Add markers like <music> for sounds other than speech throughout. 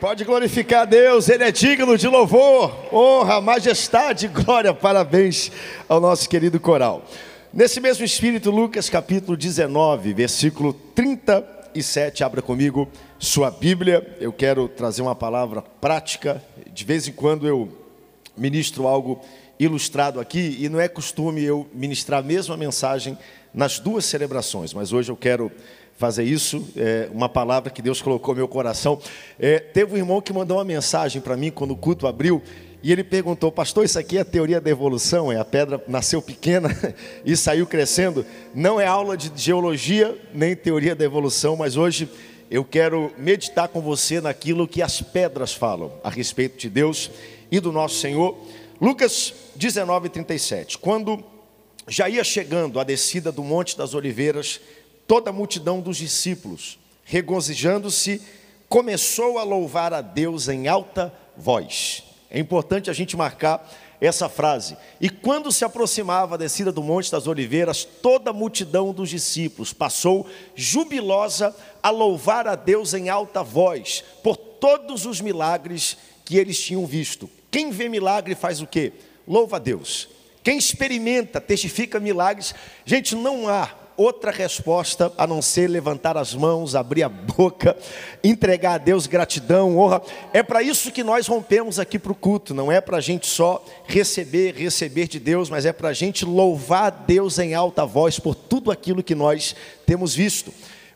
Pode glorificar Deus, Ele é digno de louvor, honra, majestade, <laughs> glória, parabéns ao nosso querido coral. Nesse mesmo espírito, Lucas capítulo 19, versículo 37, abra comigo sua Bíblia. Eu quero trazer uma palavra prática, de vez em quando eu ministro algo ilustrado aqui, e não é costume eu ministrar a mesma mensagem nas duas celebrações, mas hoje eu quero fazer isso, é uma palavra que Deus colocou no meu coração. É, teve um irmão que mandou uma mensagem para mim quando o culto abriu, e ele perguntou, pastor, isso aqui é a teoria da evolução, é a pedra nasceu pequena <laughs> e saiu crescendo. Não é aula de geologia, nem teoria da evolução, mas hoje eu quero meditar com você naquilo que as pedras falam a respeito de Deus e do nosso Senhor. Lucas 19, 37. Quando já ia chegando a descida do Monte das Oliveiras, toda a multidão dos discípulos, regozijando-se, começou a louvar a Deus em alta voz. É importante a gente marcar essa frase. E quando se aproximava a descida do Monte das Oliveiras, toda a multidão dos discípulos passou jubilosa a louvar a Deus em alta voz por todos os milagres que eles tinham visto. Quem vê milagre faz o quê? Louva a Deus. Quem experimenta, testifica milagres, gente, não há outra resposta a não ser levantar as mãos, abrir a boca, entregar a Deus gratidão, honra. É para isso que nós rompemos aqui para o culto, não é para a gente só receber, receber de Deus, mas é para a gente louvar Deus em alta voz por tudo aquilo que nós temos visto.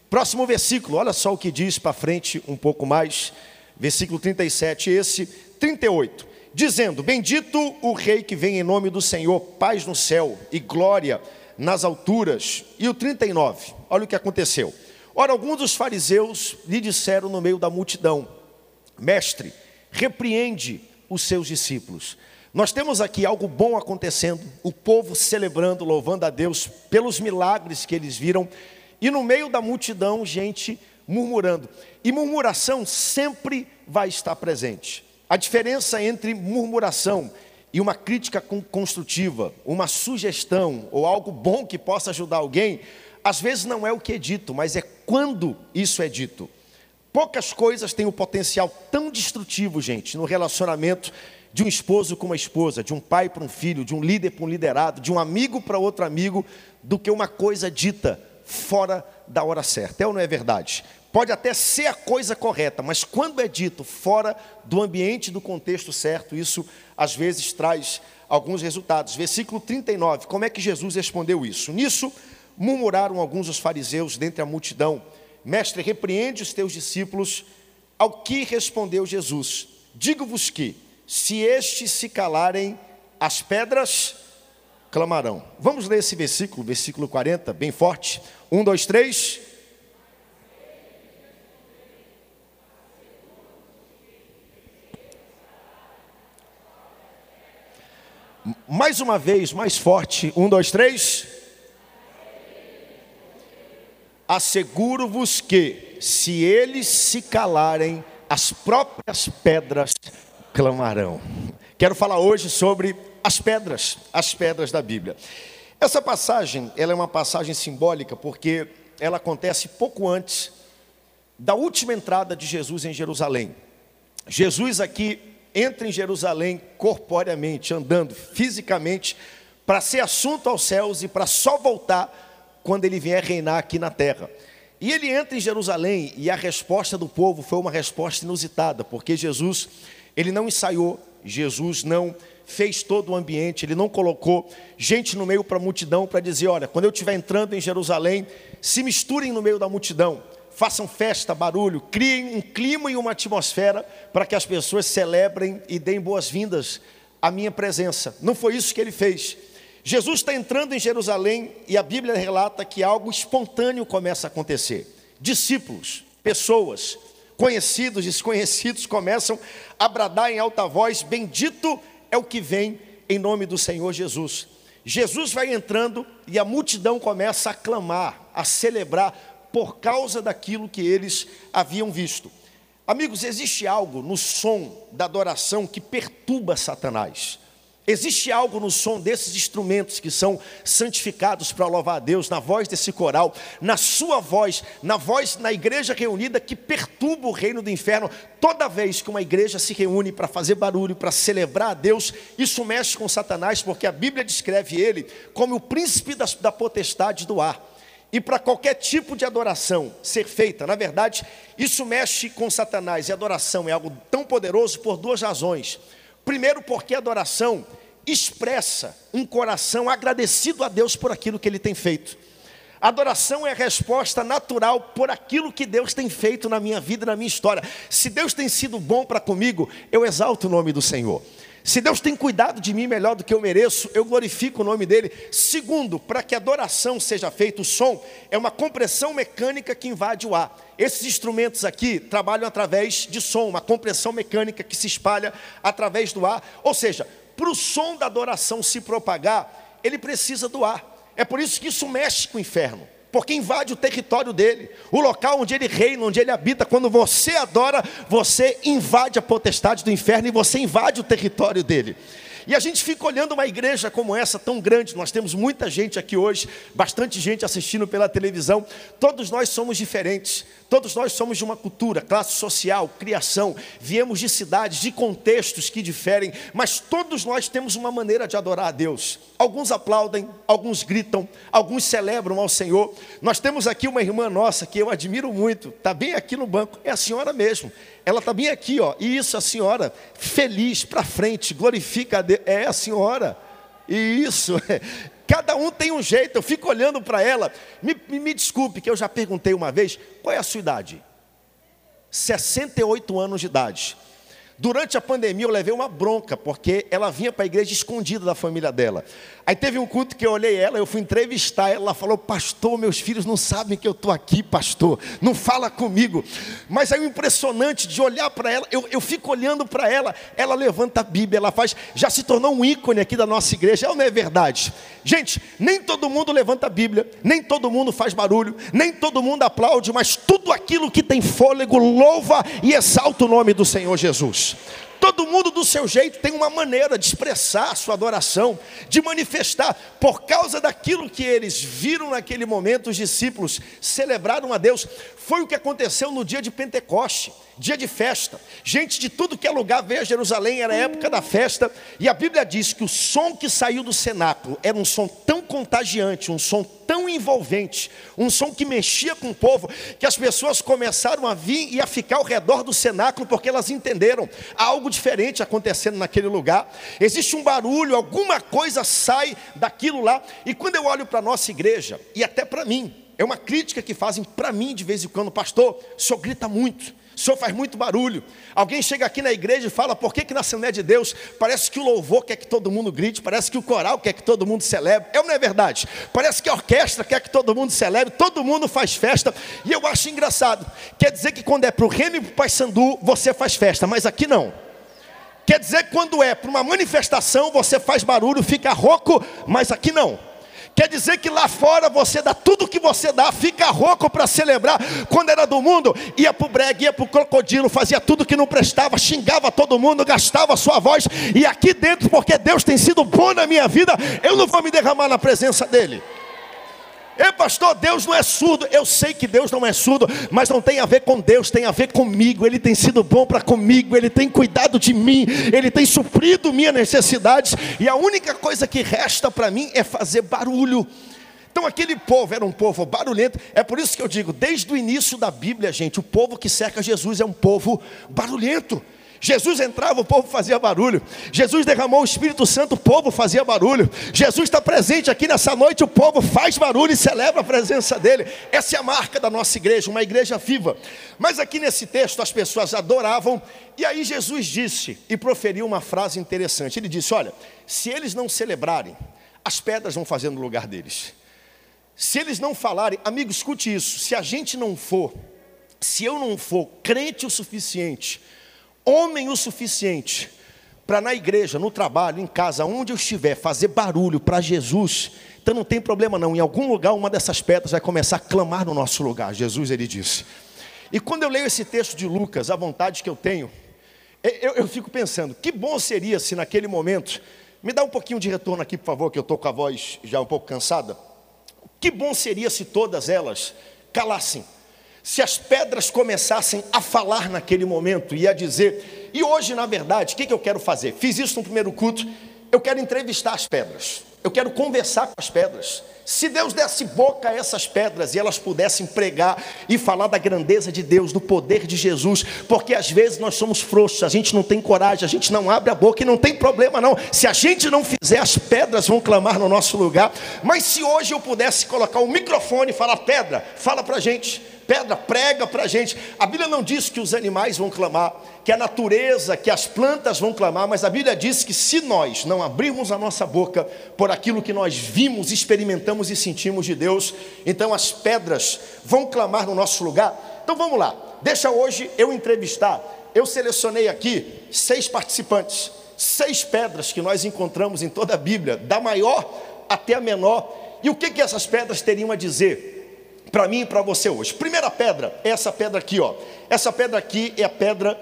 Próximo versículo, olha só o que diz para frente um pouco mais, versículo 37, esse 38 dizendo: Bendito o Rei que vem em nome do Senhor, paz no céu e glória nas alturas. E o 39, olha o que aconteceu. Ora, alguns dos fariseus lhe disseram no meio da multidão: Mestre, repreende os seus discípulos. Nós temos aqui algo bom acontecendo, o povo celebrando, louvando a Deus pelos milagres que eles viram, e no meio da multidão, gente murmurando. E murmuração sempre vai estar presente. A diferença entre murmuração e uma crítica construtiva, uma sugestão ou algo bom que possa ajudar alguém, às vezes não é o que é dito, mas é quando isso é dito. Poucas coisas têm o um potencial tão destrutivo, gente, no relacionamento de um esposo com uma esposa, de um pai para um filho, de um líder para um liderado, de um amigo para outro amigo, do que uma coisa dita fora da hora certa. É ou não é verdade? Pode até ser a coisa correta, mas quando é dito fora do ambiente, do contexto certo, isso às vezes traz alguns resultados. Versículo 39, como é que Jesus respondeu isso? Nisso murmuraram alguns dos fariseus dentre a multidão: Mestre, repreende os teus discípulos. Ao que respondeu Jesus: Digo-vos que, se estes se calarem, as pedras clamarão. Vamos ler esse versículo, versículo 40, bem forte. Um, dois, três. Mais uma vez, mais forte. Um, dois, três. Asseguro-vos que, se eles se calarem, as próprias pedras clamarão. Quero falar hoje sobre as pedras, as pedras da Bíblia. Essa passagem, ela é uma passagem simbólica porque ela acontece pouco antes da última entrada de Jesus em Jerusalém. Jesus aqui entra em Jerusalém corporeamente, andando fisicamente, para ser assunto aos céus e para só voltar quando ele vier reinar aqui na terra. E ele entra em Jerusalém e a resposta do povo foi uma resposta inusitada, porque Jesus, ele não ensaiou, Jesus não fez todo o ambiente, ele não colocou gente no meio para a multidão para dizer: olha, quando eu estiver entrando em Jerusalém, se misturem no meio da multidão façam festa, barulho, criem um clima e uma atmosfera para que as pessoas celebrem e deem boas-vindas à minha presença. Não foi isso que ele fez. Jesus está entrando em Jerusalém e a Bíblia relata que algo espontâneo começa a acontecer. Discípulos, pessoas, conhecidos, desconhecidos começam a bradar em alta voz: Bendito é o que vem em nome do Senhor Jesus. Jesus vai entrando e a multidão começa a clamar, a celebrar por causa daquilo que eles haviam visto. Amigos, existe algo no som da adoração que perturba Satanás. Existe algo no som desses instrumentos que são santificados para louvar a Deus, na voz desse coral, na sua voz, na voz na igreja reunida que perturba o reino do inferno. Toda vez que uma igreja se reúne para fazer barulho, para celebrar a Deus, isso mexe com Satanás, porque a Bíblia descreve ele como o príncipe da, da potestade do ar. E para qualquer tipo de adoração ser feita, na verdade, isso mexe com Satanás, e adoração é algo tão poderoso por duas razões. Primeiro, porque a adoração expressa um coração agradecido a Deus por aquilo que Ele tem feito. Adoração é a resposta natural por aquilo que Deus tem feito na minha vida, na minha história. Se Deus tem sido bom para comigo, eu exalto o nome do Senhor. Se Deus tem cuidado de mim melhor do que eu mereço, eu glorifico o nome dele. Segundo, para que a adoração seja feita, o som é uma compressão mecânica que invade o ar. Esses instrumentos aqui trabalham através de som, uma compressão mecânica que se espalha através do ar. Ou seja, para o som da adoração se propagar, ele precisa do ar. É por isso que isso mexe com o inferno porque invade o território dele, o local onde ele reina, onde ele habita. Quando você adora, você invade a potestade do inferno e você invade o território dele. E a gente fica olhando uma igreja como essa, tão grande. Nós temos muita gente aqui hoje, bastante gente assistindo pela televisão. Todos nós somos diferentes. Todos nós somos de uma cultura, classe social, criação. Viemos de cidades, de contextos que diferem. Mas todos nós temos uma maneira de adorar a Deus. Alguns aplaudem, alguns gritam, alguns celebram ao Senhor. Nós temos aqui uma irmã nossa que eu admiro muito. Está bem aqui no banco. É a senhora mesmo. Ela está bem aqui, ó. E isso, a senhora, feliz para frente, glorifica a Deus. É a senhora. E isso, <laughs> cada um tem um jeito. Eu fico olhando para ela. Me, me, me desculpe, que eu já perguntei uma vez: qual é a sua idade? 68 anos de idade. Durante a pandemia eu levei uma bronca, porque ela vinha para a igreja escondida da família dela. Aí teve um culto que eu olhei ela, eu fui entrevistar ela, ela falou: Pastor, meus filhos não sabem que eu estou aqui, pastor, não fala comigo. Mas aí o impressionante de olhar para ela, eu, eu fico olhando para ela, ela levanta a Bíblia, ela faz, já se tornou um ícone aqui da nossa igreja, é não é verdade? Gente, nem todo mundo levanta a Bíblia, nem todo mundo faz barulho, nem todo mundo aplaude, mas tudo aquilo que tem fôlego louva e exalta o nome do Senhor Jesus. Todo mundo do seu jeito tem uma maneira de expressar a sua adoração, de manifestar, por causa daquilo que eles viram naquele momento, os discípulos celebraram a Deus. Foi o que aconteceu no dia de Pentecoste, dia de festa. Gente de tudo que é lugar veio a Jerusalém, era a época da festa, e a Bíblia diz que o som que saiu do cenáculo era um som tão contagiante, um som tão envolvente, um som que mexia com o povo, que as pessoas começaram a vir e a ficar ao redor do cenáculo, porque elas entenderam algo diferente acontecendo naquele lugar. Existe um barulho, alguma coisa sai daquilo lá, e quando eu olho para a nossa igreja, e até para mim, é uma crítica que fazem para mim de vez em quando, pastor, o senhor grita muito. Senhor faz muito barulho. Alguém chega aqui na igreja e fala: por que, que na Assembleia de Deus parece que o louvor quer que todo mundo grite, parece que o coral quer que todo mundo celebre? É ou não é verdade? Parece que a orquestra quer que todo mundo celebre, todo mundo faz festa. E eu acho engraçado. Quer dizer que quando é para o Remy e para o Paysandu, você faz festa, mas aqui não. Quer dizer que quando é para uma manifestação, você faz barulho, fica rouco, mas aqui não. Quer dizer que lá fora você dá tudo que você dá, fica rouco para celebrar. Quando era do mundo, ia para o bregue, ia para o crocodilo, fazia tudo que não prestava, xingava todo mundo, gastava sua voz. E aqui dentro, porque Deus tem sido bom na minha vida, eu não vou me derramar na presença dEle. Ei, pastor, Deus não é surdo. Eu sei que Deus não é surdo, mas não tem a ver com Deus, tem a ver comigo. Ele tem sido bom para comigo, ele tem cuidado de mim, ele tem suprido minhas necessidades, e a única coisa que resta para mim é fazer barulho. Então aquele povo era um povo barulhento. É por isso que eu digo, desde o início da Bíblia, gente, o povo que cerca Jesus é um povo barulhento. Jesus entrava, o povo fazia barulho. Jesus derramou o Espírito Santo, o povo fazia barulho. Jesus está presente aqui nessa noite, o povo faz barulho e celebra a presença dele. Essa é a marca da nossa igreja, uma igreja viva. Mas aqui nesse texto as pessoas adoravam, e aí Jesus disse e proferiu uma frase interessante. Ele disse: Olha, se eles não celebrarem, as pedras vão fazer no lugar deles. Se eles não falarem, amigo, escute isso: se a gente não for, se eu não for crente o suficiente, homem o suficiente para na igreja, no trabalho, em casa, onde eu estiver, fazer barulho para Jesus, então não tem problema não. Em algum lugar, uma dessas pedras vai começar a clamar no nosso lugar. Jesus, ele disse. E quando eu leio esse texto de Lucas, a vontade que eu tenho, eu, eu fico pensando, que bom seria se naquele momento Me dá um pouquinho de retorno aqui, por favor, que eu estou com a voz já um pouco cansada. Que bom seria se todas elas calassem. Se as pedras começassem a falar naquele momento e a dizer, e hoje, na verdade, o que, eu quero fazer? Fiz isso no primeiro culto, eu quero entrevistar as pedras, eu quero conversar com as pedras. Se Deus desse boca a essas pedras e elas pudessem pregar e falar da grandeza de Deus, do poder de Jesus, porque às vezes nós somos frouxos, a gente não tem coragem, a gente não abre a boca e não tem problema não. Se a gente não fizer, as pedras vão clamar no nosso lugar. Mas se hoje eu pudesse colocar o um microfone e falar, pedra, fala para a gente pedra, prega para a gente. A Bíblia não diz que os animais vão clamar, que a natureza, que as plantas vão clamar, mas a Bíblia diz que se nós não abrirmos a nossa boca por aquilo que nós vimos, experimentamos e sentimos de Deus, então as pedras vão clamar no nosso lugar. Então vamos lá, deixa hoje eu entrevistar. Eu selecionei aqui seis participantes, seis pedras que nós encontramos em toda a Bíblia, da maior até a menor. E o que, que essas pedras teriam a dizer? Para mim e para você hoje. Primeira pedra, é essa pedra aqui, ó. Essa pedra aqui é a pedra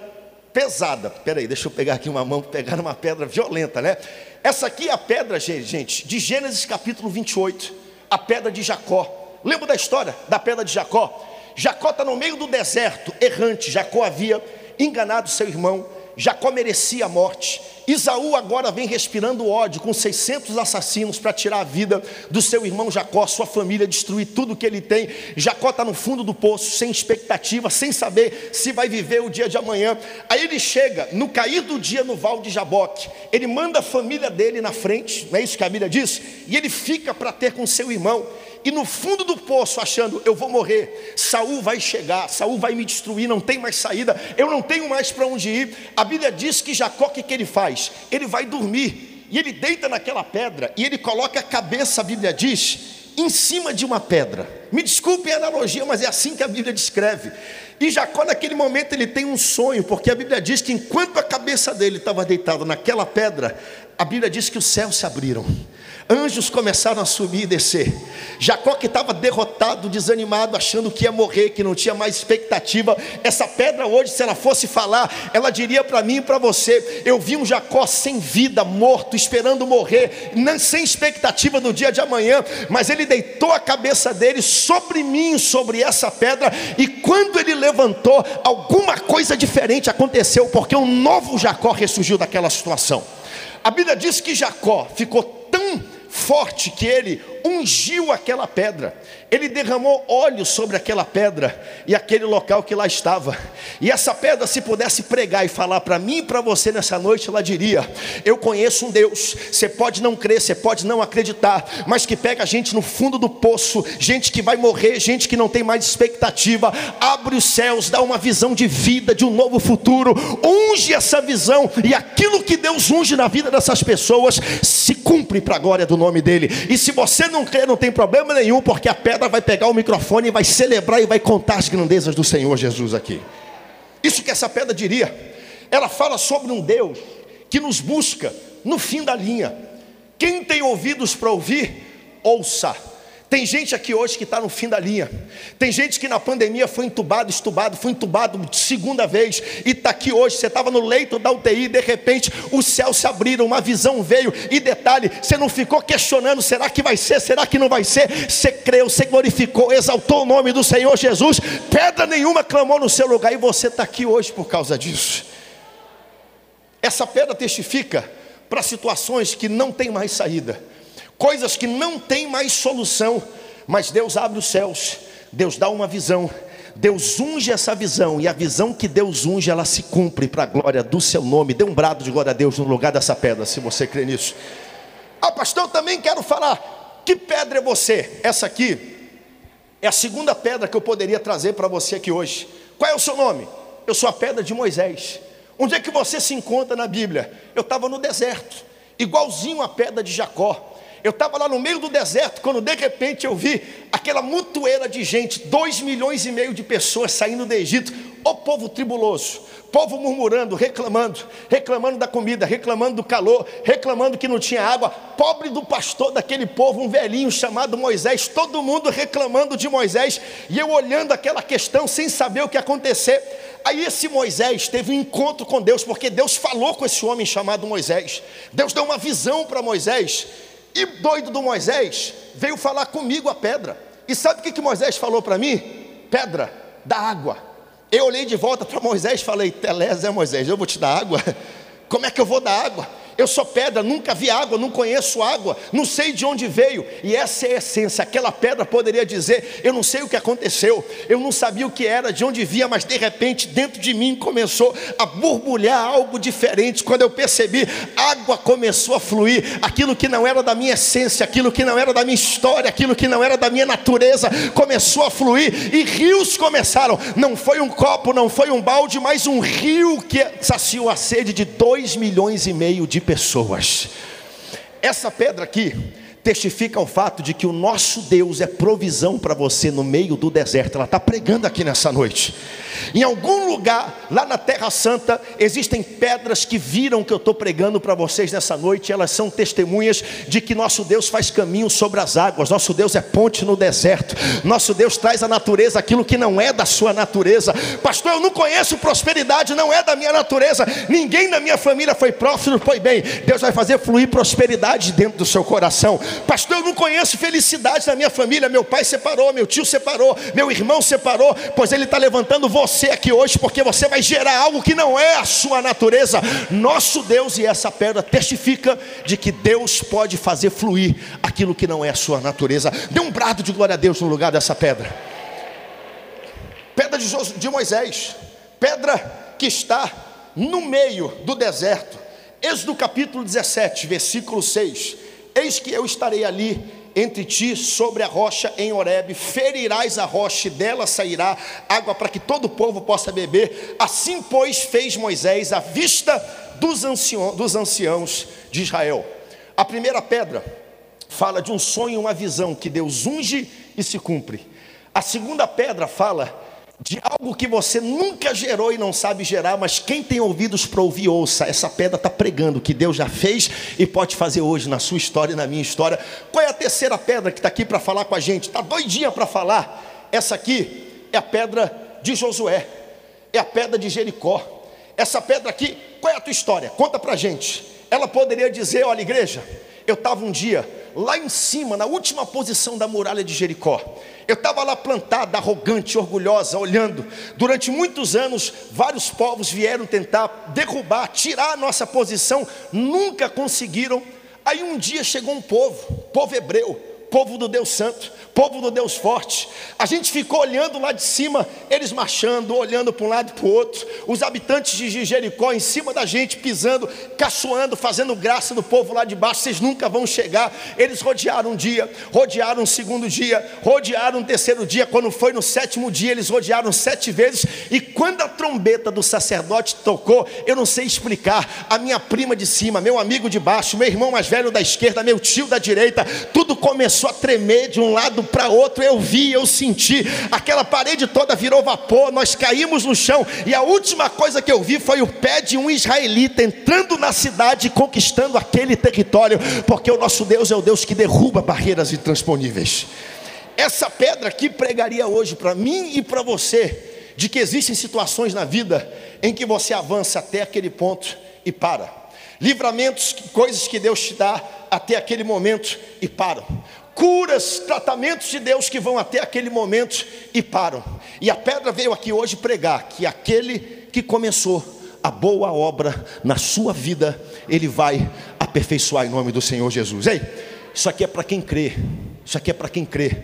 pesada. Espera aí, deixa eu pegar aqui uma mão, pegar uma pedra violenta, né? Essa aqui é a pedra, gente, de Gênesis capítulo 28, a pedra de Jacó. Lembra da história da pedra de Jacó? Jacó está no meio do deserto, errante. Jacó havia enganado seu irmão. Jacó merecia a morte. Isaú agora vem respirando ódio com 600 assassinos para tirar a vida do seu irmão Jacó, sua família, destruir tudo que ele tem. Jacó está no fundo do poço, sem expectativa, sem saber se vai viver o dia de amanhã. Aí ele chega no cair do dia no Val de Jaboque. Ele manda a família dele na frente, não é isso que a Bíblia diz? E ele fica para ter com seu irmão e no fundo do poço, achando eu vou morrer, Saul vai chegar, Saul vai me destruir, não tem mais saída, eu não tenho mais para onde ir. A Bíblia diz que Jacó, o que, que ele faz? Ele vai dormir, e ele deita naquela pedra, e ele coloca a cabeça, a Bíblia diz, em cima de uma pedra. Me desculpem a analogia, mas é assim que a Bíblia descreve. E Jacó, naquele momento, ele tem um sonho, porque a Bíblia diz que enquanto a cabeça dele estava deitada naquela pedra, a Bíblia diz que os céus se abriram. Anjos começaram a subir e descer. Jacó, que estava derrotado, desanimado, achando que ia morrer, que não tinha mais expectativa. Essa pedra hoje, se ela fosse falar, ela diria para mim e para você: Eu vi um Jacó sem vida, morto, esperando morrer, sem expectativa do dia de amanhã. Mas ele deitou a cabeça dele sobre mim, sobre essa pedra. E quando ele levantou, alguma coisa diferente aconteceu, porque um novo Jacó ressurgiu daquela situação. A Bíblia diz que Jacó ficou forte que ele ungiu aquela pedra, ele derramou óleo sobre aquela pedra e aquele local que lá estava. E essa pedra, se pudesse pregar e falar para mim e para você nessa noite, ela diria: Eu conheço um Deus. Você pode não crer, você pode não acreditar, mas que pega a gente no fundo do poço, gente que vai morrer, gente que não tem mais expectativa, abre os céus, dá uma visão de vida, de um novo futuro, unge essa visão e aquilo que Deus unge na vida dessas pessoas se cumpre para a glória do nome dele. E se você não crer, não tem problema nenhum, porque a pedra vai pegar o microfone e vai celebrar e vai contar as grandezas do Senhor Jesus aqui. Isso que essa pedra diria. Ela fala sobre um Deus que nos busca no fim da linha. Quem tem ouvidos para ouvir, ouça. Tem gente aqui hoje que está no fim da linha. Tem gente que na pandemia foi entubado, estubado, foi entubado segunda vez e está aqui hoje. Você estava no leito da UTI, de repente os céus se abriram, uma visão veio. E detalhe, você não ficou questionando: será que vai ser? Será que não vai ser? Você creu, você glorificou, exaltou o nome do Senhor Jesus. Pedra nenhuma clamou no seu lugar e você está aqui hoje por causa disso. Essa pedra testifica para situações que não tem mais saída coisas que não tem mais solução, mas Deus abre os céus, Deus dá uma visão, Deus unge essa visão, e a visão que Deus unge, ela se cumpre para a glória do seu nome. Dê um brado de glória a Deus no lugar dessa pedra, se você crê nisso. Ah, pastor, eu também quero falar. Que pedra é você? Essa aqui é a segunda pedra que eu poderia trazer para você aqui hoje. Qual é o seu nome? Eu sou a pedra de Moisés. Onde é que você se encontra na Bíblia? Eu estava no deserto, igualzinho a pedra de Jacó. Eu estava lá no meio do deserto, quando de repente eu vi aquela mutueira de gente, dois milhões e meio de pessoas saindo do Egito. o povo tribuloso, povo murmurando, reclamando, reclamando da comida, reclamando do calor, reclamando que não tinha água. Pobre do pastor daquele povo, um velhinho chamado Moisés, todo mundo reclamando de Moisés, e eu olhando aquela questão sem saber o que ia acontecer. Aí esse Moisés teve um encontro com Deus, porque Deus falou com esse homem chamado Moisés. Deus deu uma visão para Moisés. E doido do Moisés veio falar comigo a pedra. E sabe o que, que Moisés falou para mim? Pedra, da água. Eu olhei de volta para Moisés e falei: Telés é Moisés, eu vou te dar água? <laughs> Como é que eu vou dar água? Eu sou pedra, nunca vi água, não conheço água, não sei de onde veio. E essa é a essência. Aquela pedra poderia dizer: Eu não sei o que aconteceu, eu não sabia o que era, de onde via, mas de repente dentro de mim começou a borbulhar algo diferente. Quando eu percebi, água começou a fluir. Aquilo que não era da minha essência, aquilo que não era da minha história, aquilo que não era da minha natureza, começou a fluir e rios começaram. Não foi um copo, não foi um balde, mas um rio que saciou a sede de dois milhões e meio de pessoas. Essa pedra aqui testifica o fato de que o nosso Deus é provisão para você no meio do deserto. Ela está pregando aqui nessa noite. Em algum lugar lá na Terra Santa existem pedras que viram que eu estou pregando para vocês nessa noite. Elas são testemunhas de que nosso Deus faz caminho sobre as águas. Nosso Deus é ponte no deserto. Nosso Deus traz à natureza aquilo que não é da sua natureza. Pastor, eu não conheço prosperidade, não é da minha natureza. Ninguém da minha família foi próspero, foi bem. Deus vai fazer fluir prosperidade dentro do seu coração. Pastor, eu não conheço felicidade na minha família. Meu pai separou, meu tio separou, meu irmão separou. Pois ele está levantando você aqui hoje, porque você vai gerar algo que não é a sua natureza. Nosso Deus e essa pedra testifica de que Deus pode fazer fluir aquilo que não é a sua natureza. Dê um brado de glória a Deus no lugar dessa pedra. Pedra de, de Moisés, pedra que está no meio do deserto. Êxodo capítulo 17, versículo 6. Eis que eu estarei ali entre ti sobre a rocha em Horebe, ferirás a rocha e dela sairá água para que todo o povo possa beber. Assim, pois, fez Moisés à vista dos, ancião, dos anciãos de Israel. A primeira pedra fala de um sonho, uma visão que Deus unge e se cumpre. A segunda pedra fala de algo que você nunca gerou e não sabe gerar, mas quem tem ouvidos para ouvir, ouça. Essa pedra está pregando que Deus já fez e pode fazer hoje na sua história e na minha história. Qual é a terceira pedra que está aqui para falar com a gente? Está doidinha para falar? Essa aqui é a pedra de Josué, é a pedra de Jericó. Essa pedra aqui, qual é a tua história? Conta para a gente. Ela poderia dizer: olha, igreja, eu estava um dia lá em cima, na última posição da muralha de Jericó. Eu estava lá plantada, arrogante, orgulhosa, olhando. Durante muitos anos, vários povos vieram tentar derrubar, tirar a nossa posição, nunca conseguiram. Aí um dia chegou um povo, povo hebreu, povo do Deus Santo, povo do Deus forte. A gente ficou olhando lá de cima, eles marchando, olhando para um lado e para o outro, os habitantes de Jericó em cima da gente, pisando, caçoando, fazendo graça do povo lá de baixo. Vocês nunca vão chegar. Eles rodearam um dia, rodearam um segundo dia, rodearam um terceiro dia. Quando foi no sétimo dia, eles rodearam sete vezes. E quando a trombeta do sacerdote tocou, eu não sei explicar. A minha prima de cima, meu amigo de baixo, meu irmão mais velho da esquerda, meu tio da direita, tudo começou a tremer de um lado para outro, eu vi, eu senti, aquela parede toda virou vapor, nós caímos no chão, e a última coisa que eu vi foi o pé de um israelita entrando na cidade e conquistando aquele território, porque o nosso Deus é o Deus que derruba barreiras intransponíveis. Essa pedra aqui pregaria hoje para mim e para você, de que existem situações na vida em que você avança até aquele ponto e para. Livramentos, coisas que Deus te dá até aquele momento e param curas, tratamentos de Deus que vão até aquele momento e param. E a pedra veio aqui hoje pregar que aquele que começou a boa obra na sua vida, ele vai aperfeiçoar em nome do Senhor Jesus. Ei, isso aqui é para quem crê. Isso aqui é para quem crê.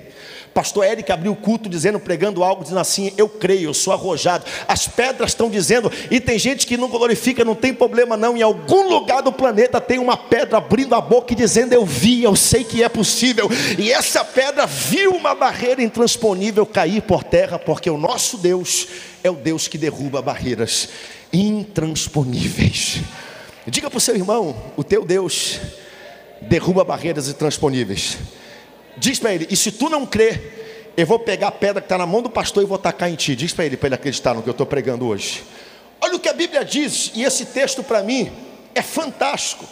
Pastor Eric abriu o culto dizendo, pregando algo, dizendo assim: Eu creio, eu sou arrojado. As pedras estão dizendo, e tem gente que não glorifica, não tem problema não. Em algum lugar do planeta tem uma pedra abrindo a boca e dizendo: Eu vi, eu sei que é possível. E essa pedra viu uma barreira intransponível cair por terra, porque o nosso Deus é o Deus que derruba barreiras intransponíveis. Diga para o seu irmão: O teu Deus derruba barreiras intransponíveis. Diz para ele: e se tu não crê, eu vou pegar a pedra que está na mão do pastor e vou tacar em ti. Diz para ele, para ele acreditar no que eu estou pregando hoje. Olha o que a Bíblia diz, e esse texto para mim é fantástico.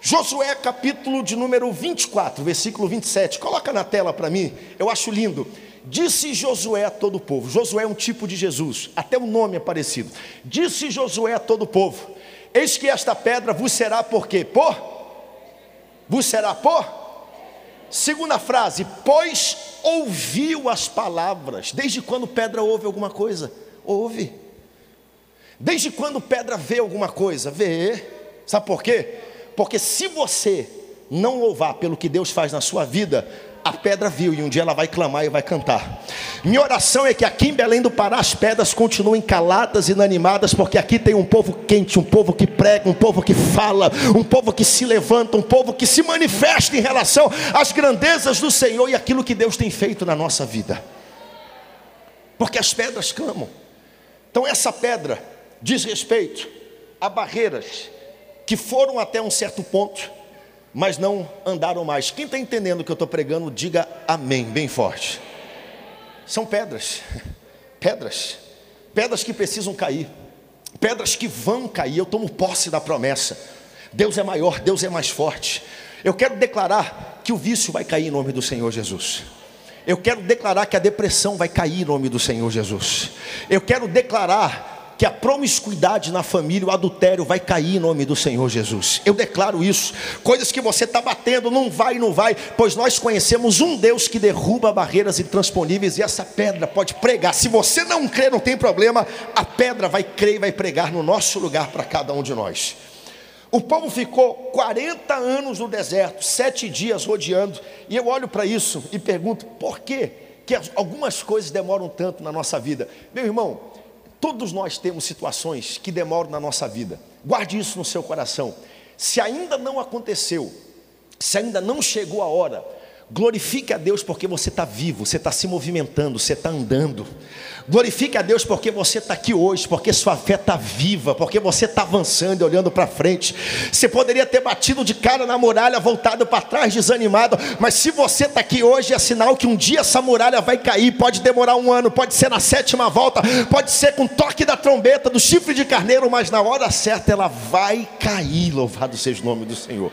Josué capítulo de número 24, versículo 27. Coloca na tela para mim, eu acho lindo. Disse Josué a todo o povo. Josué é um tipo de Jesus, até o nome é parecido. Disse Josué a todo o povo: Eis que esta pedra vos será por quê? Por? Vos será por? Segunda frase, pois ouviu as palavras. Desde quando pedra ouve alguma coisa? Ouve. Desde quando pedra vê alguma coisa? Vê. Sabe por quê? Porque se você não louvar pelo que Deus faz na sua vida, a pedra viu e um dia ela vai clamar e vai cantar. Minha oração é que aqui em Belém do Pará as pedras continuem caladas e inanimadas, porque aqui tem um povo quente, um povo que prega, um povo que fala, um povo que se levanta, um povo que se manifesta em relação às grandezas do Senhor e aquilo que Deus tem feito na nossa vida. Porque as pedras clamam. Então essa pedra diz respeito a barreiras que foram até um certo ponto mas não andaram mais. Quem está entendendo o que eu estou pregando, diga amém, bem forte. São pedras, <laughs> pedras, pedras que precisam cair, pedras que vão cair. Eu tomo posse da promessa. Deus é maior, Deus é mais forte. Eu quero declarar que o vício vai cair em nome do Senhor Jesus. Eu quero declarar que a depressão vai cair em nome do Senhor Jesus. Eu quero declarar que a promiscuidade na família, o adultério vai cair em nome do Senhor Jesus. Eu declaro isso. Coisas que você está batendo, não vai, não vai, pois nós conhecemos um Deus que derruba barreiras intransponíveis e essa pedra pode pregar. Se você não crê, não tem problema, a pedra vai crer e vai pregar no nosso lugar para cada um de nós. O povo ficou 40 anos no deserto, sete dias rodeando, e eu olho para isso e pergunto: por que, que algumas coisas demoram tanto na nossa vida? Meu irmão, Todos nós temos situações que demoram na nossa vida. Guarde isso no seu coração. Se ainda não aconteceu, se ainda não chegou a hora, Glorifique a Deus porque você está vivo, você está se movimentando, você está andando. Glorifique a Deus porque você está aqui hoje, porque sua fé está viva, porque você está avançando e olhando para frente. Você poderia ter batido de cara na muralha, voltado para trás, desanimado, mas se você está aqui hoje, é sinal que um dia essa muralha vai cair. Pode demorar um ano, pode ser na sétima volta, pode ser com toque da trombeta, do chifre de carneiro, mas na hora certa ela vai cair. Louvado seja o nome do Senhor.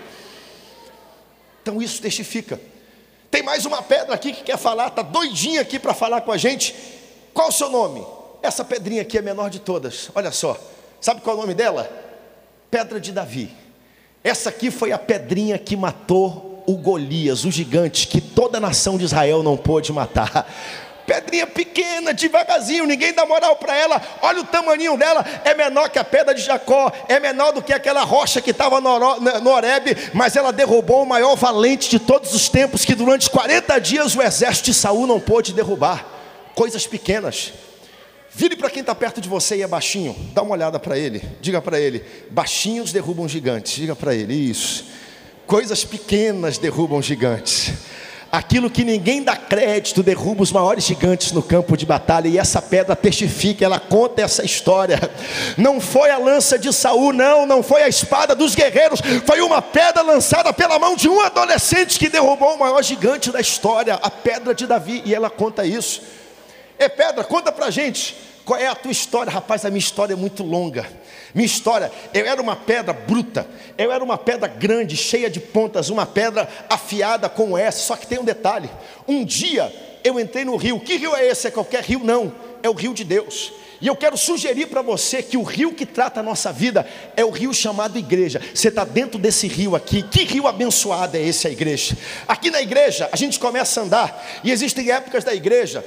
Então isso testifica tem mais uma pedra aqui que quer falar, está doidinha aqui para falar com a gente. Qual o seu nome? Essa pedrinha aqui é a menor de todas. Olha só. Sabe qual é o nome dela? Pedra de Davi. Essa aqui foi a pedrinha que matou o Golias, o gigante que toda a nação de Israel não pôde matar pedrinha pequena, devagarzinho, ninguém dá moral para ela. Olha o tamanho dela, é menor que a pedra de Jacó, é menor do que aquela rocha que estava no Horebe, mas ela derrubou o maior valente de todos os tempos, que durante 40 dias o exército de Saul não pôde derrubar. Coisas pequenas. Vire para quem está perto de você e é baixinho, dá uma olhada para ele, diga para ele: baixinhos derrubam gigantes, diga para ele, isso. Coisas pequenas derrubam gigantes. Aquilo que ninguém dá crédito derruba os maiores gigantes no campo de batalha, e essa pedra testifica, ela conta essa história. Não foi a lança de Saul, não, não foi a espada dos guerreiros, foi uma pedra lançada pela mão de um adolescente que derrubou o maior gigante da história, a pedra de Davi, e ela conta isso. É pedra, conta pra gente. Qual é a tua história? Rapaz, a minha história é muito longa. Minha história, eu era uma pedra bruta, eu era uma pedra grande, cheia de pontas, uma pedra afiada como essa. Só que tem um detalhe: um dia eu entrei no rio. Que rio é esse? É qualquer rio? Não, é o rio de Deus. E eu quero sugerir para você que o rio que trata a nossa vida é o rio chamado igreja. Você está dentro desse rio aqui. Que rio abençoado é esse, a igreja? Aqui na igreja, a gente começa a andar, e existem épocas da igreja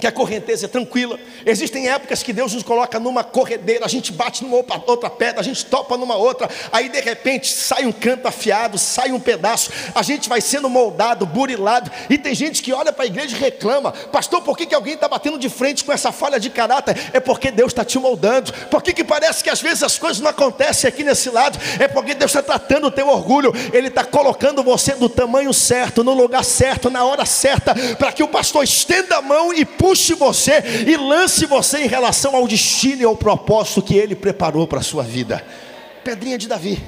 que a correnteza é tranquila. Existem épocas que Deus nos coloca numa corredeira, a gente bate numa outra pedra, a gente topa numa outra, aí de repente sai um canto afiado, sai um pedaço, a gente vai sendo moldado, burilado, e tem gente que olha para a igreja e reclama: Pastor, por que, que alguém está batendo de frente com essa falha de caráter? É porque Deus está te moldando. Por que, que parece que às vezes as coisas não acontecem aqui nesse lado? É porque Deus está tratando o teu orgulho, Ele está colocando você do tamanho certo, no lugar certo, na hora certa, para que o pastor estenda a mão e puxe puxe você e lance você em relação ao destino e ao propósito que ele preparou para a sua vida. Pedrinha de Davi,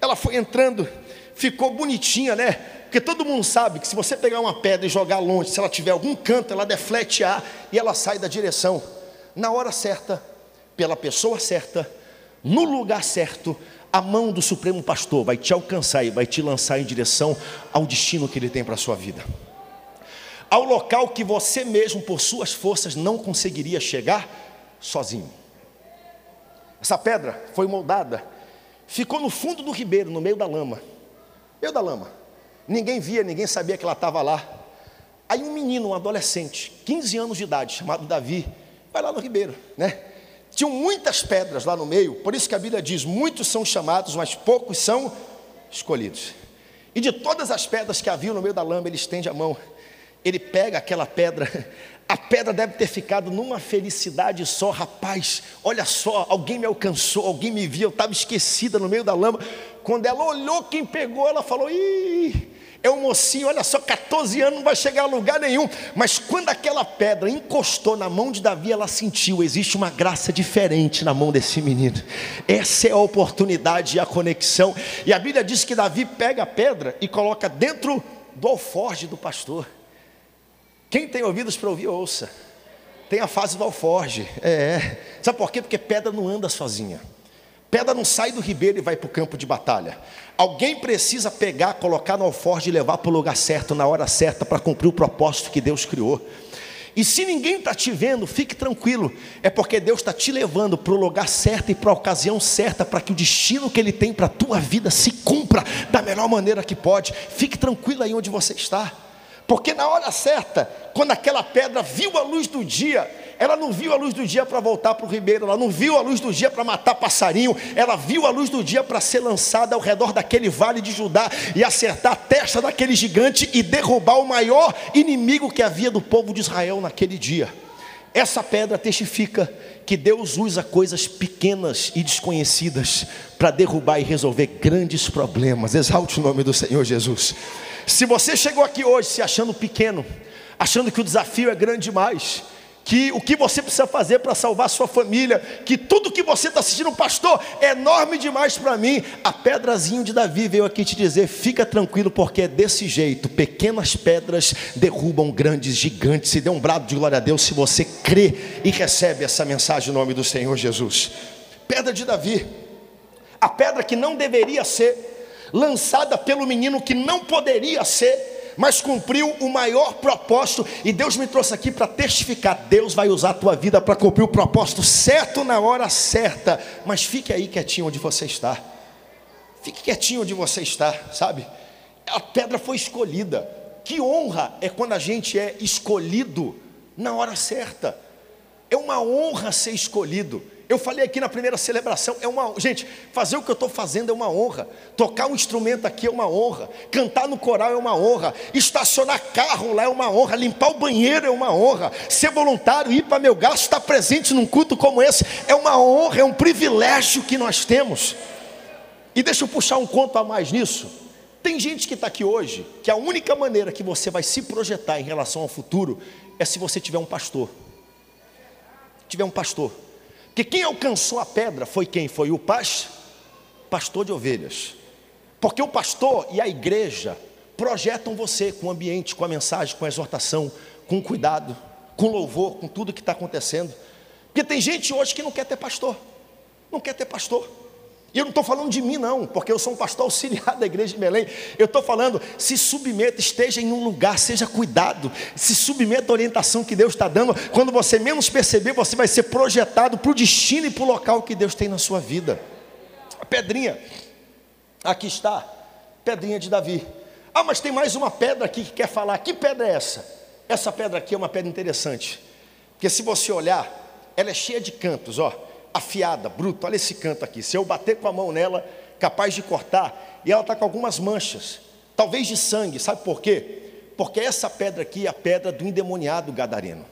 ela foi entrando, ficou bonitinha, né? Porque todo mundo sabe que se você pegar uma pedra e jogar longe, se ela tiver algum canto, ela deflete ar e ela sai da direção. Na hora certa, pela pessoa certa, no lugar certo, a mão do Supremo Pastor vai te alcançar e vai te lançar em direção ao destino que ele tem para a sua vida. Ao local que você mesmo, por suas forças, não conseguiria chegar sozinho. Essa pedra foi moldada, ficou no fundo do ribeiro, no meio da lama. Meio da lama. Ninguém via, ninguém sabia que ela estava lá. Aí um menino, um adolescente, 15 anos de idade, chamado Davi, vai lá no ribeiro, né? Tinham muitas pedras lá no meio, por isso que a Bíblia diz: muitos são chamados, mas poucos são escolhidos. E de todas as pedras que havia no meio da lama, ele estende a mão, ele pega aquela pedra, <laughs> a pedra deve ter ficado numa felicidade só, rapaz. Olha só, alguém me alcançou, alguém me viu, eu estava esquecida no meio da lama. Quando ela olhou quem pegou, ela falou: Ih, é um mocinho, olha só, 14 anos, não vai chegar a lugar nenhum. Mas quando aquela pedra encostou na mão de Davi, ela sentiu: existe uma graça diferente na mão desse menino. Essa é a oportunidade e a conexão. E a Bíblia diz que Davi pega a pedra e coloca dentro do alforge do pastor. Quem tem ouvidos para ouvir, ouça. Tem a fase do alforge. É. Sabe por quê? Porque pedra não anda sozinha. Pedra não sai do ribeiro e vai para o campo de batalha. Alguém precisa pegar, colocar no alforge e levar para o lugar certo, na hora certa, para cumprir o propósito que Deus criou. E se ninguém está te vendo, fique tranquilo, é porque Deus está te levando para o lugar certo e para a ocasião certa, para que o destino que Ele tem para a tua vida se cumpra da melhor maneira que pode. Fique tranquilo aí onde você está. Porque na hora certa, quando aquela pedra viu a luz do dia, ela não viu a luz do dia para voltar para o ribeiro, ela não viu a luz do dia para matar passarinho, ela viu a luz do dia para ser lançada ao redor daquele vale de Judá e acertar a testa daquele gigante e derrubar o maior inimigo que havia do povo de Israel naquele dia. Essa pedra testifica que Deus usa coisas pequenas e desconhecidas para derrubar e resolver grandes problemas. Exalte o nome do Senhor Jesus. Se você chegou aqui hoje se achando pequeno, achando que o desafio é grande demais, que o que você precisa fazer para salvar sua família, que tudo que você está assistindo, pastor, é enorme demais para mim. A pedrazinho de Davi veio aqui te dizer: fica tranquilo, porque é desse jeito. Pequenas pedras derrubam grandes gigantes. Se dê um brado de glória a Deus se você crê e recebe essa mensagem em nome do Senhor Jesus. Pedra de Davi, a pedra que não deveria ser lançada pelo menino que não poderia ser, mas cumpriu o maior propósito, e Deus me trouxe aqui para testificar: Deus vai usar a tua vida para cumprir o propósito certo na hora certa, mas fique aí quietinho onde você está, fique quietinho onde você está, sabe? A pedra foi escolhida, que honra é quando a gente é escolhido na hora certa, é uma honra ser escolhido. Eu falei aqui na primeira celebração, é uma gente, fazer o que eu estou fazendo é uma honra, tocar um instrumento aqui é uma honra, cantar no coral é uma honra, estacionar carro lá é uma honra, limpar o banheiro é uma honra, ser voluntário, ir para meu gasto, estar presente num culto como esse, é uma honra, é um privilégio que nós temos. E deixa eu puxar um conto a mais nisso. Tem gente que está aqui hoje, que a única maneira que você vai se projetar em relação ao futuro é se você tiver um pastor. Tiver um pastor. Que quem alcançou a pedra foi quem? Foi o pastor, pastor de ovelhas. Porque o pastor e a igreja projetam você com o ambiente, com a mensagem, com a exortação, com cuidado, com louvor, com tudo que está acontecendo. Porque tem gente hoje que não quer ter pastor, não quer ter pastor. E eu não estou falando de mim, não, porque eu sou um pastor auxiliar <laughs> da igreja de Belém. Eu estou falando, se submeta, esteja em um lugar, seja cuidado, se submeta à orientação que Deus está dando. Quando você menos perceber, você vai ser projetado para o destino e para o local que Deus tem na sua vida. A pedrinha, aqui está, pedrinha de Davi. Ah, mas tem mais uma pedra aqui que quer falar. Que pedra é essa? Essa pedra aqui é uma pedra interessante, porque se você olhar, ela é cheia de cantos, ó afiada, bruta. Olha esse canto aqui. Se eu bater com a mão nela, capaz de cortar, e ela está com algumas manchas, talvez de sangue. Sabe por quê? Porque essa pedra aqui é a pedra do endemoniado gadareno.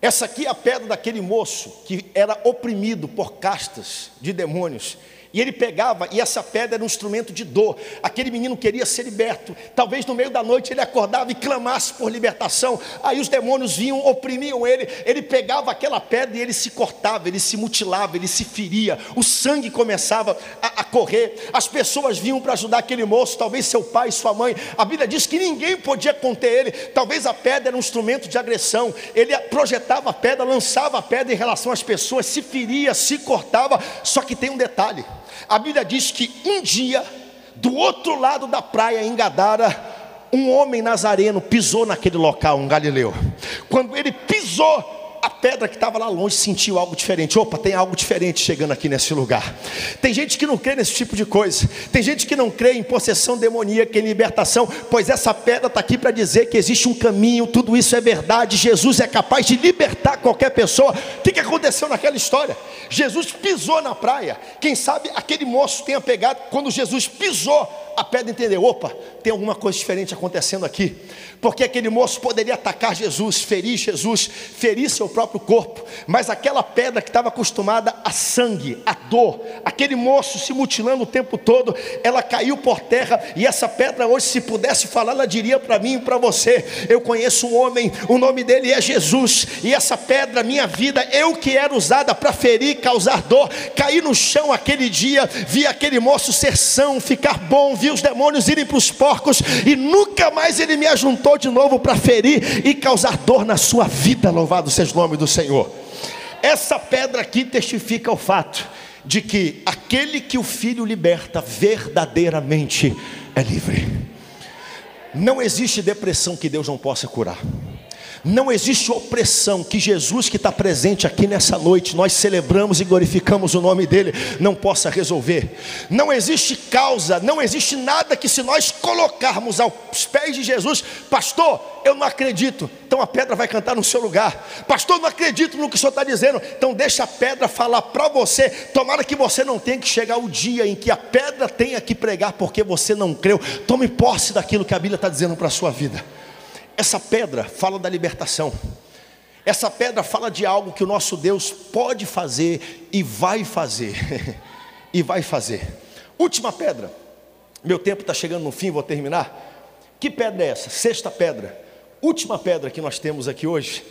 Essa aqui é a pedra daquele moço que era oprimido por castas de demônios. E ele pegava, e essa pedra era um instrumento de dor. Aquele menino queria ser liberto. Talvez no meio da noite ele acordava e clamasse por libertação. Aí os demônios vinham, oprimiam ele. Ele pegava aquela pedra e ele se cortava, ele se mutilava, ele se feria. O sangue começava a, a correr. As pessoas vinham para ajudar aquele moço, talvez seu pai, sua mãe. A Bíblia diz que ninguém podia conter ele. Talvez a pedra era um instrumento de agressão. Ele projetava a pedra, lançava a pedra em relação às pessoas, se feria, se cortava. Só que tem um detalhe. A Bíblia diz que um dia, do outro lado da praia em Gadara, um homem nazareno pisou naquele local, um galileu. Quando ele pisou, pedra que estava lá longe sentiu algo diferente. Opa, tem algo diferente chegando aqui nesse lugar. Tem gente que não crê nesse tipo de coisa. Tem gente que não crê em possessão demoníaca, em libertação, pois essa pedra está aqui para dizer que existe um caminho, tudo isso é verdade. Jesus é capaz de libertar qualquer pessoa. O que, que aconteceu naquela história? Jesus pisou na praia. Quem sabe aquele moço tenha pegado, quando Jesus pisou, a pedra entendeu: opa, tem alguma coisa diferente acontecendo aqui. Porque aquele moço poderia atacar Jesus, ferir Jesus, ferir seu próprio corpo, mas aquela pedra que estava acostumada a sangue, a dor, aquele moço se mutilando o tempo todo, ela caiu por terra, e essa pedra hoje, se pudesse falar, ela diria para mim e para você: Eu conheço um homem, o nome dele é Jesus, e essa pedra, minha vida, eu que era usada para ferir, causar dor, caí no chão aquele dia, vi aquele moço ser são, ficar bom, vi os demônios irem para os porcos, e nunca mais ele me ajuntou de novo para ferir e causar dor na sua vida. Louvado seja o nome do Senhor. Essa pedra aqui testifica o fato de que aquele que o filho liberta verdadeiramente é livre. Não existe depressão que Deus não possa curar. Não existe opressão que Jesus, que está presente aqui nessa noite, nós celebramos e glorificamos o nome dEle, não possa resolver. Não existe causa, não existe nada que, se nós colocarmos aos pés de Jesus, pastor, eu não acredito, então a pedra vai cantar no seu lugar. Pastor, eu não acredito no que o senhor está dizendo, então deixa a pedra falar para você. Tomara que você não tenha que chegar o dia em que a pedra tenha que pregar porque você não creu. Tome posse daquilo que a Bíblia está dizendo para a sua vida. Essa pedra fala da libertação. Essa pedra fala de algo que o nosso Deus pode fazer e vai fazer. <laughs> e vai fazer. Última pedra. Meu tempo está chegando no fim, vou terminar. Que pedra é essa? Sexta pedra. Última pedra que nós temos aqui hoje.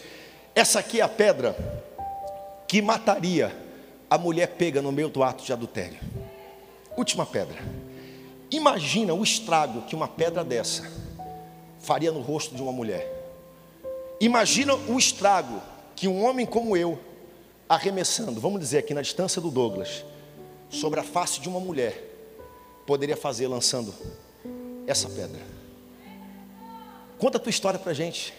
Essa aqui é a pedra que mataria a mulher pega no meio do ato de adultério. Última pedra. Imagina o estrago que uma pedra dessa faria no rosto de uma mulher. Imagina o estrago que um homem como eu, arremessando, vamos dizer aqui na distância do Douglas, sobre a face de uma mulher, poderia fazer lançando essa pedra. Conta a tua história para gente.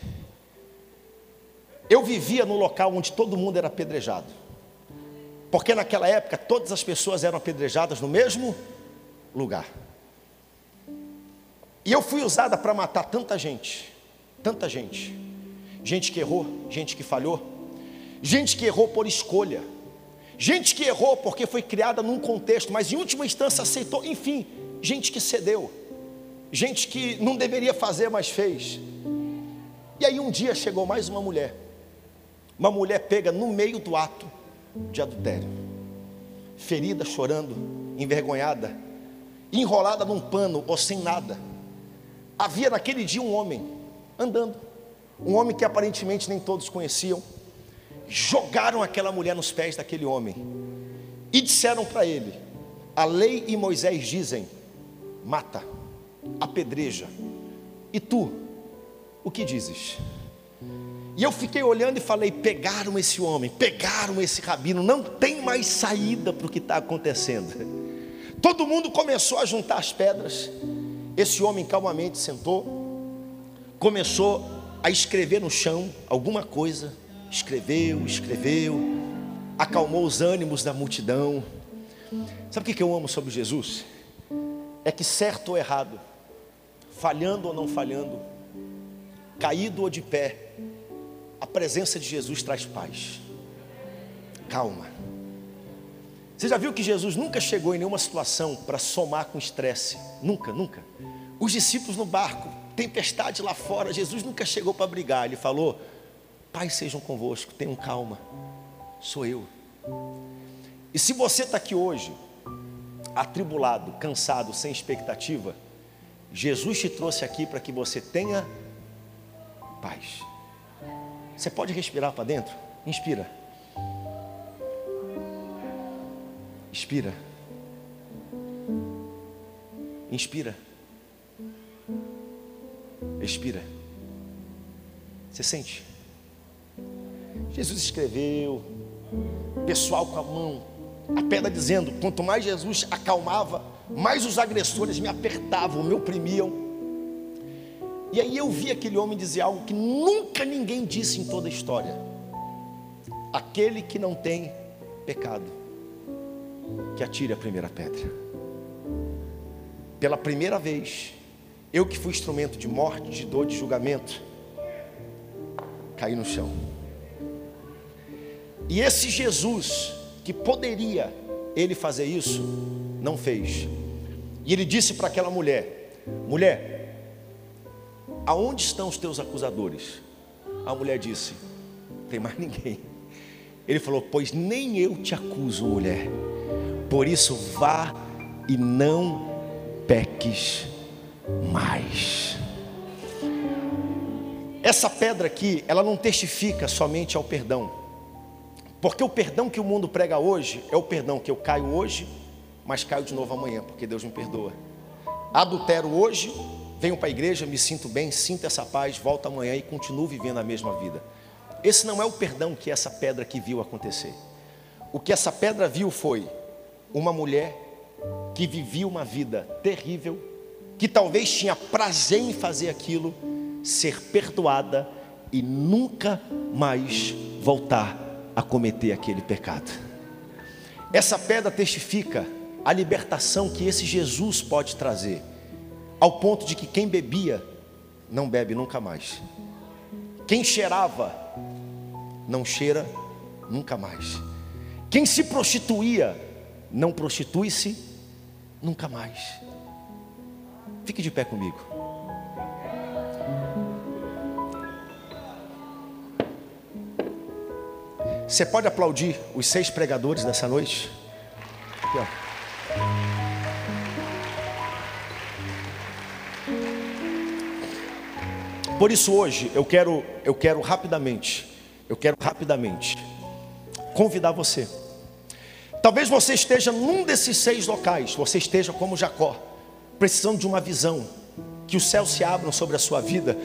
Eu vivia no local onde todo mundo era apedrejado. Porque naquela época todas as pessoas eram apedrejadas no mesmo lugar. E eu fui usada para matar tanta gente, tanta gente. Gente que errou, gente que falhou, gente que errou por escolha, gente que errou porque foi criada num contexto, mas em última instância aceitou, enfim, gente que cedeu, gente que não deveria fazer, mas fez. E aí um dia chegou mais uma mulher, uma mulher pega no meio do ato de adultério, ferida, chorando, envergonhada, enrolada num pano ou sem nada havia naquele dia um homem andando, um homem que aparentemente nem todos conheciam. Jogaram aquela mulher nos pés daquele homem e disseram para ele: A lei e Moisés dizem: mata, apedreja. E tu, o que dizes? E eu fiquei olhando e falei: pegaram esse homem, pegaram esse rabino, não tem mais saída para o que está acontecendo. Todo mundo começou a juntar as pedras. Esse homem calmamente sentou, começou a escrever no chão alguma coisa, escreveu, escreveu, acalmou os ânimos da multidão. Sabe o que eu amo sobre Jesus? É que certo ou errado, falhando ou não falhando, caído ou de pé, a presença de Jesus traz paz. Calma. Você já viu que Jesus nunca chegou em nenhuma situação para somar com estresse? Nunca, nunca. Os discípulos no barco, tempestade lá fora, Jesus nunca chegou para brigar. Ele falou: Pai, sejam convosco, tenham calma, sou eu. E se você está aqui hoje, atribulado, cansado, sem expectativa, Jesus te trouxe aqui para que você tenha paz. Você pode respirar para dentro? Inspira. Inspira. Inspira. Expira. Você sente? Jesus escreveu, pessoal com a mão, a pedra dizendo: quanto mais Jesus acalmava, mais os agressores me apertavam, me oprimiam. E aí eu vi aquele homem dizer algo que nunca ninguém disse em toda a história: aquele que não tem pecado, que atire a primeira pedra. Pela primeira vez, eu que fui instrumento de morte, de dor, de julgamento, caí no chão. E esse Jesus, que poderia ele fazer isso, não fez. E ele disse para aquela mulher: Mulher, aonde estão os teus acusadores? A mulher disse: Tem mais <laughs> ninguém. Ele falou: Pois nem eu te acuso, mulher. Por isso vá e não peques mais. Essa pedra aqui, ela não testifica somente ao perdão. Porque o perdão que o mundo prega hoje é o perdão que eu caio hoje, mas caio de novo amanhã, porque Deus me perdoa. Adultero hoje, venho para a igreja, me sinto bem, sinto essa paz, volto amanhã e continuo vivendo a mesma vida. Esse não é o perdão que essa pedra que viu acontecer. O que essa pedra viu foi uma mulher que vivia uma vida terrível, que talvez tinha prazer em fazer aquilo, ser perdoada e nunca mais voltar a cometer aquele pecado. Essa pedra testifica a libertação que esse Jesus pode trazer, ao ponto de que quem bebia não bebe nunca mais. Quem cheirava não cheira nunca mais. Quem se prostituía não prostitui-se nunca mais. Fique de pé comigo. Você pode aplaudir os seis pregadores dessa noite? Aqui, ó. Por isso hoje eu quero, eu quero rapidamente, eu quero rapidamente convidar você. Talvez você esteja num desses seis locais, você esteja como Jacó, precisando de uma visão, que os céus se abram sobre a sua vida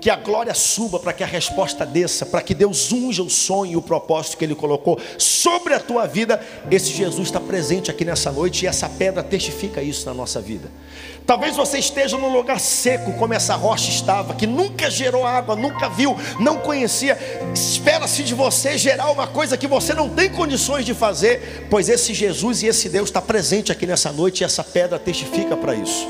que a glória suba para que a resposta desça, para que Deus unja o sonho e o propósito que Ele colocou sobre a tua vida. Esse Jesus está presente aqui nessa noite e essa pedra testifica isso na nossa vida. Talvez você esteja num lugar seco, como essa rocha estava, que nunca gerou água, nunca viu, não conhecia. Espera-se de você gerar uma coisa que você não tem condições de fazer, pois esse Jesus e esse Deus está presente aqui nessa noite e essa pedra testifica para isso.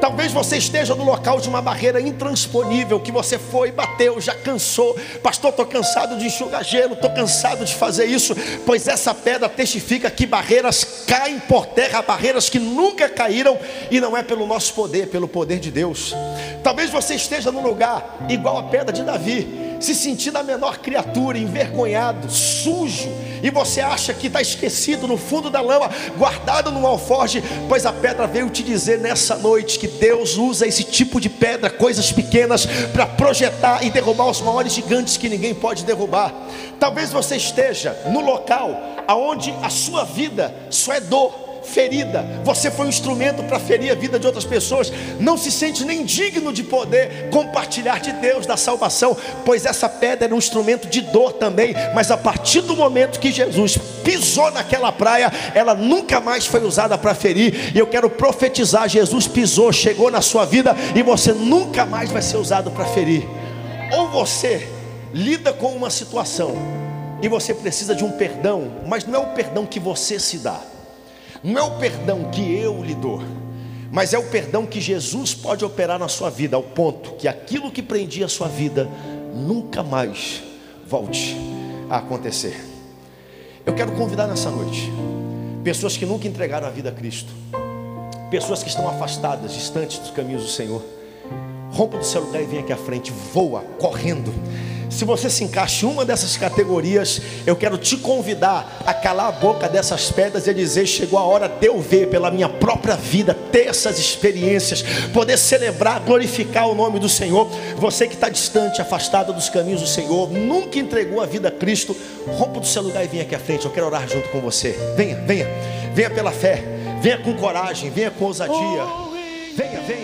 Talvez você esteja no local de uma barreira intransponível que você foi, bateu, já cansou. Pastor, estou cansado de enxugar gelo, estou cansado de fazer isso, pois essa pedra testifica que barreiras caem por terra, barreiras que nunca caíram, e não é pelo nosso poder, é pelo poder de Deus. Talvez você esteja num lugar igual a pedra de Davi se sentindo a menor criatura, envergonhado, sujo, e você acha que está esquecido no fundo da lama, guardado num alforge, pois a pedra veio te dizer nessa noite que Deus usa esse tipo de pedra, coisas pequenas, para projetar e derrubar os maiores gigantes que ninguém pode derrubar. Talvez você esteja no local aonde a sua vida só é dor ferida, você foi um instrumento para ferir a vida de outras pessoas, não se sente nem digno de poder compartilhar de Deus, da salvação, pois essa pedra era um instrumento de dor também, mas a partir do momento que Jesus pisou naquela praia, ela nunca mais foi usada para ferir, e eu quero profetizar: Jesus pisou, chegou na sua vida, e você nunca mais vai ser usado para ferir, ou você lida com uma situação, e você precisa de um perdão, mas não é o perdão que você se dá. Não é o perdão que eu lhe dou, mas é o perdão que Jesus pode operar na sua vida, ao ponto que aquilo que prendia a sua vida nunca mais volte a acontecer. Eu quero convidar nessa noite pessoas que nunca entregaram a vida a Cristo, pessoas que estão afastadas, distantes dos caminhos do Senhor. Rompa do seu lugar e vem aqui à frente, voa, correndo Se você se encaixa em uma dessas categorias, eu quero te convidar a calar a boca dessas pedras e a dizer: chegou a hora de eu ver pela minha própria vida, ter essas experiências, poder celebrar, glorificar o nome do Senhor. Você que está distante, afastado dos caminhos do Senhor, nunca entregou a vida a Cristo, rompa do seu lugar e venha aqui à frente. Eu quero orar junto com você. Venha, venha, venha pela fé, venha com coragem, venha com ousadia. Venha, venha.